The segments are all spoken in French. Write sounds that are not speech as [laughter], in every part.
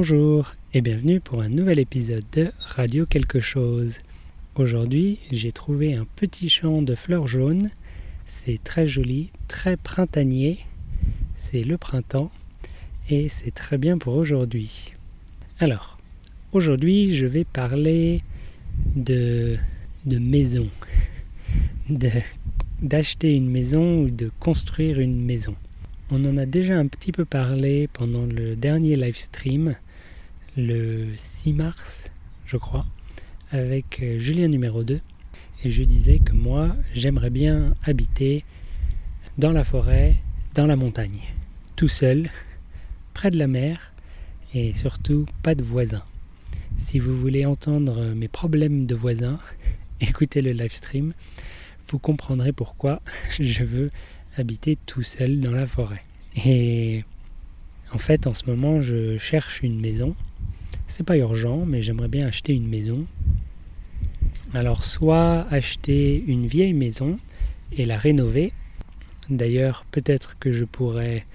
Bonjour et bienvenue pour un nouvel épisode de Radio Quelque chose. Aujourd'hui, j'ai trouvé un petit champ de fleurs jaunes. C'est très joli, très printanier. C'est le printemps et c'est très bien pour aujourd'hui. Alors, aujourd'hui, je vais parler de, de maison, [laughs] d'acheter une maison ou de construire une maison. On en a déjà un petit peu parlé pendant le dernier live stream, le 6 mars, je crois, avec euh, Julien numéro 2. Et je disais que moi, j'aimerais bien habiter dans la forêt, dans la montagne, tout seul, près de la mer, et surtout pas de voisins. Si vous voulez entendre mes problèmes de voisins, [laughs] écoutez le live stream. Vous comprendrez pourquoi [laughs] je veux habiter tout seul dans la forêt. Et en fait, en ce moment, je cherche une maison. C'est pas urgent, mais j'aimerais bien acheter une maison. Alors, soit acheter une vieille maison et la rénover. D'ailleurs, peut-être que je pourrais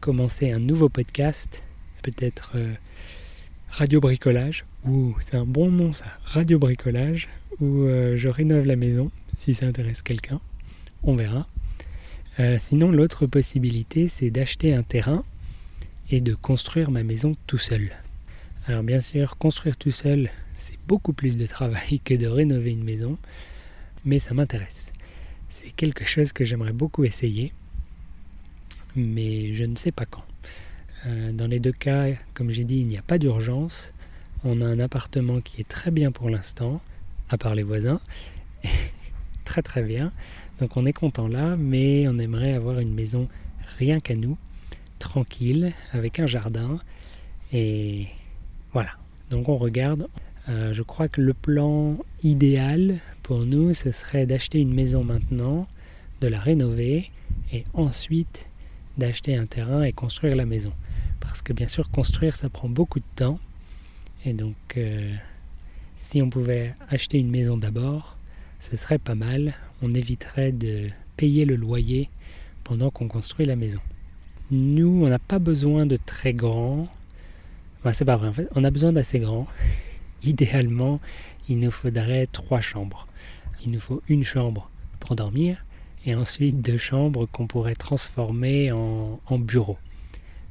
commencer un nouveau podcast, peut-être euh, Radio Bricolage, ou c'est un bon nom ça, Radio Bricolage, où euh, je rénove la maison, si ça intéresse quelqu'un. On verra. Euh, sinon, l'autre possibilité, c'est d'acheter un terrain et de construire ma maison tout seul. Alors bien sûr, construire tout seul, c'est beaucoup plus de travail que de rénover une maison, mais ça m'intéresse. C'est quelque chose que j'aimerais beaucoup essayer, mais je ne sais pas quand. Euh, dans les deux cas, comme j'ai dit, il n'y a pas d'urgence. On a un appartement qui est très bien pour l'instant, à part les voisins. [laughs] très très bien. Donc on est content là, mais on aimerait avoir une maison rien qu'à nous, tranquille, avec un jardin. Et voilà. Donc on regarde. Euh, je crois que le plan idéal pour nous, ce serait d'acheter une maison maintenant, de la rénover et ensuite d'acheter un terrain et construire la maison. Parce que bien sûr, construire, ça prend beaucoup de temps. Et donc, euh, si on pouvait acheter une maison d'abord, ce serait pas mal. On éviterait de payer le loyer pendant qu'on construit la maison. Nous, on n'a pas besoin de très grand. C'est pas vrai, en fait, on a besoin d'assez grand. [laughs] Idéalement, il nous faudrait trois chambres. Il nous faut une chambre pour dormir et ensuite deux chambres qu'on pourrait transformer en, en bureau.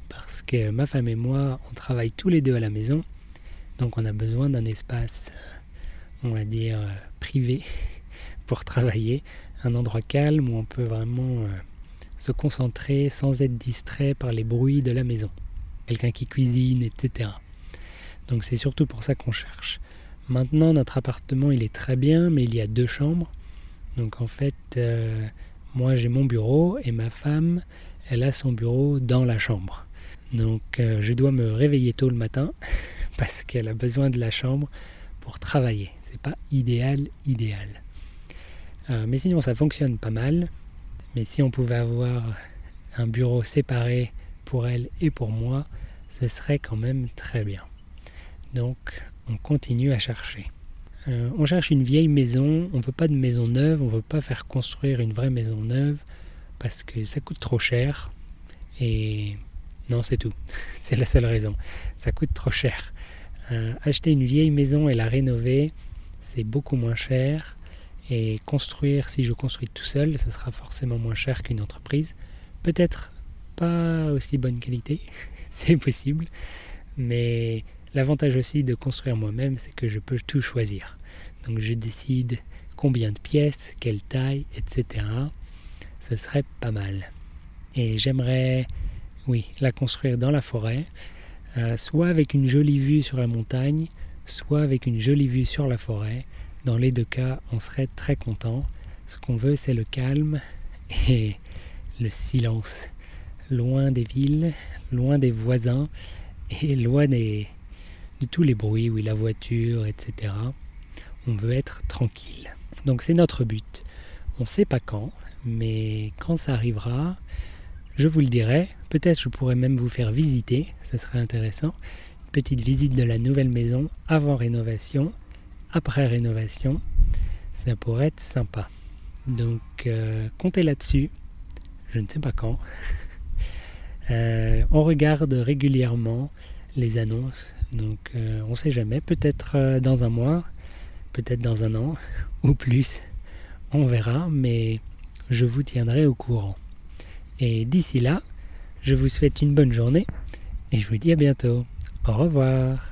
Parce que ma femme et moi, on travaille tous les deux à la maison, donc on a besoin d'un espace, on va dire, privé [laughs] pour travailler, un endroit calme où on peut vraiment euh, se concentrer sans être distrait par les bruits de la maison. Qui cuisine, etc. Donc c'est surtout pour ça qu'on cherche. Maintenant, notre appartement, il est très bien, mais il y a deux chambres. Donc en fait, euh, moi j'ai mon bureau et ma femme, elle a son bureau dans la chambre. Donc euh, je dois me réveiller tôt le matin [laughs] parce qu'elle a besoin de la chambre pour travailler. C'est pas idéal, idéal. Euh, mais sinon, ça fonctionne pas mal. Mais si on pouvait avoir un bureau séparé elle et pour moi, ce serait quand même très bien. Donc, on continue à chercher. Euh, on cherche une vieille maison, on veut pas de maison neuve, on veut pas faire construire une vraie maison neuve parce que ça coûte trop cher. Et non, c'est tout. [laughs] c'est la seule raison. Ça coûte trop cher. Euh, acheter une vieille maison et la rénover, c'est beaucoup moins cher. Et construire, si je construis tout seul, ça sera forcément moins cher qu'une entreprise. Peut-être pas aussi bonne qualité, [laughs] c'est possible. Mais l'avantage aussi de construire moi-même, c'est que je peux tout choisir. Donc je décide combien de pièces, quelle taille, etc. Ce serait pas mal. Et j'aimerais, oui, la construire dans la forêt, euh, soit avec une jolie vue sur la montagne, soit avec une jolie vue sur la forêt. Dans les deux cas, on serait très content. Ce qu'on veut, c'est le calme et le silence. Loin des villes, loin des voisins et [laughs] loin des, de tous les bruits, oui, la voiture, etc. On veut être tranquille. Donc c'est notre but. On ne sait pas quand, mais quand ça arrivera, je vous le dirai. Peut-être je pourrais même vous faire visiter, ça serait intéressant. Une petite visite de la nouvelle maison avant rénovation après rénovation. Ça pourrait être sympa. Donc euh, comptez là-dessus. Je ne sais pas quand. [laughs] Euh, on regarde régulièrement les annonces. Donc on ne sait jamais, peut-être dans un mois, peut-être dans un an [laughs] ou plus. On verra, mais je vous tiendrai au courant. Et d'ici là, je vous souhaite une bonne journée et je vous dis à bientôt. Au revoir.